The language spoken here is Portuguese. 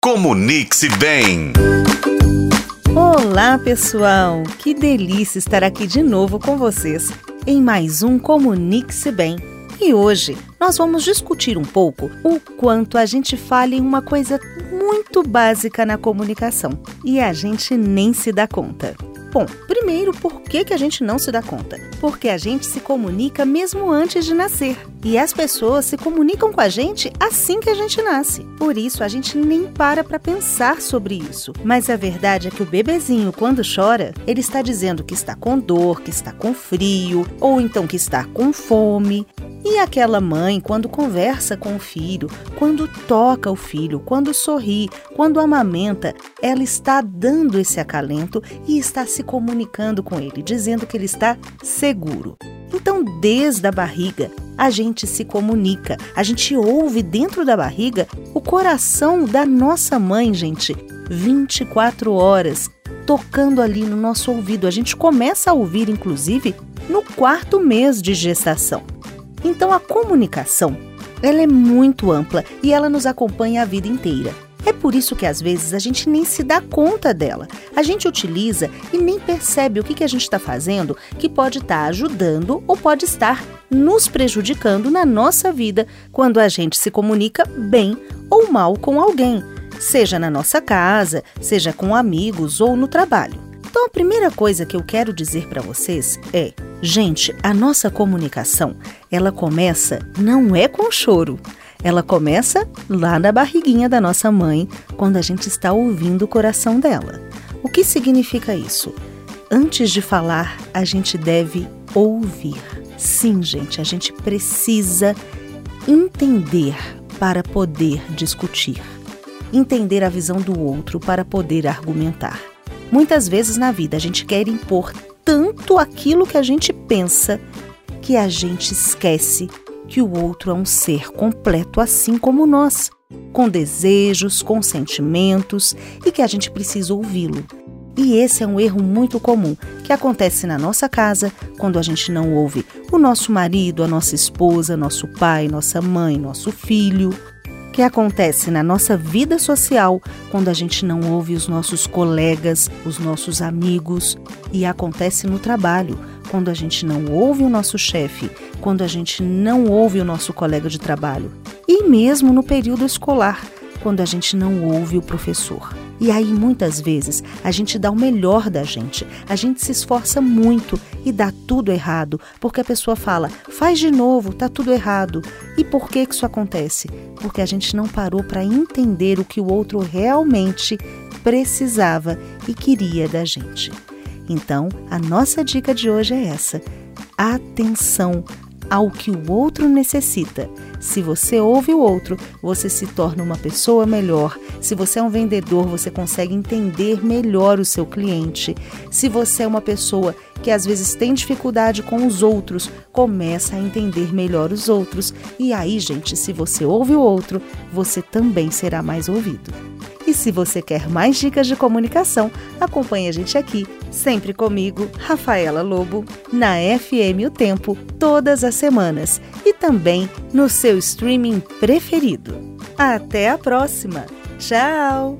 Comunique-se bem. Olá, pessoal! Que delícia estar aqui de novo com vocês em mais um Comunique-se Bem. E hoje nós vamos discutir um pouco o quanto a gente falha em uma coisa muito básica na comunicação e a gente nem se dá conta. Bom, primeiro, por que, que a gente não se dá conta? Porque a gente se comunica mesmo antes de nascer. E as pessoas se comunicam com a gente assim que a gente nasce. Por isso, a gente nem para para pensar sobre isso. Mas a verdade é que o bebezinho, quando chora, ele está dizendo que está com dor, que está com frio, ou então que está com fome. E aquela mãe, quando conversa com o filho, quando toca o filho, quando sorri, quando amamenta, ela está dando esse acalento e está se comunicando com ele, dizendo que ele está seguro. Então, desde a barriga, a gente se comunica, a gente ouve dentro da barriga o coração da nossa mãe, gente, 24 horas, tocando ali no nosso ouvido. A gente começa a ouvir, inclusive, no quarto mês de gestação. Então a comunicação, ela é muito ampla e ela nos acompanha a vida inteira. É por isso que às vezes a gente nem se dá conta dela. A gente utiliza e nem percebe o que, que a gente está fazendo que pode estar tá ajudando ou pode estar nos prejudicando na nossa vida quando a gente se comunica bem ou mal com alguém, seja na nossa casa, seja com amigos ou no trabalho. Então a primeira coisa que eu quero dizer para vocês é Gente, a nossa comunicação, ela começa não é com choro. Ela começa lá na barriguinha da nossa mãe, quando a gente está ouvindo o coração dela. O que significa isso? Antes de falar, a gente deve ouvir. Sim, gente, a gente precisa entender para poder discutir. Entender a visão do outro para poder argumentar. Muitas vezes na vida a gente quer impor tanto aquilo que a gente pensa que a gente esquece que o outro é um ser completo assim como nós, com desejos, com sentimentos e que a gente precisa ouvi-lo. E esse é um erro muito comum que acontece na nossa casa quando a gente não ouve o nosso marido, a nossa esposa, nosso pai, nossa mãe, nosso filho que acontece na nossa vida social quando a gente não ouve os nossos colegas, os nossos amigos, e acontece no trabalho quando a gente não ouve o nosso chefe, quando a gente não ouve o nosso colega de trabalho, e mesmo no período escolar, quando a gente não ouve o professor. E aí muitas vezes a gente dá o melhor da gente, a gente se esforça muito e dá tudo errado, porque a pessoa fala: "Faz de novo, tá tudo errado". E por que isso acontece? Porque a gente não parou para entender o que o outro realmente precisava e queria da gente. Então, a nossa dica de hoje é essa: atenção ao que o outro necessita. Se você ouve o outro, você se torna uma pessoa melhor. Se você é um vendedor, você consegue entender melhor o seu cliente. Se você é uma pessoa que às vezes tem dificuldade com os outros, começa a entender melhor os outros. E aí, gente, se você ouve o outro, você também será mais ouvido. E se você quer mais dicas de comunicação, acompanhe a gente aqui, sempre comigo, Rafaela Lobo, na FM O Tempo, todas as semanas e também no seu streaming preferido. Até a próxima! Tchau!